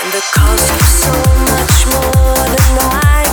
And the cost is so much more than I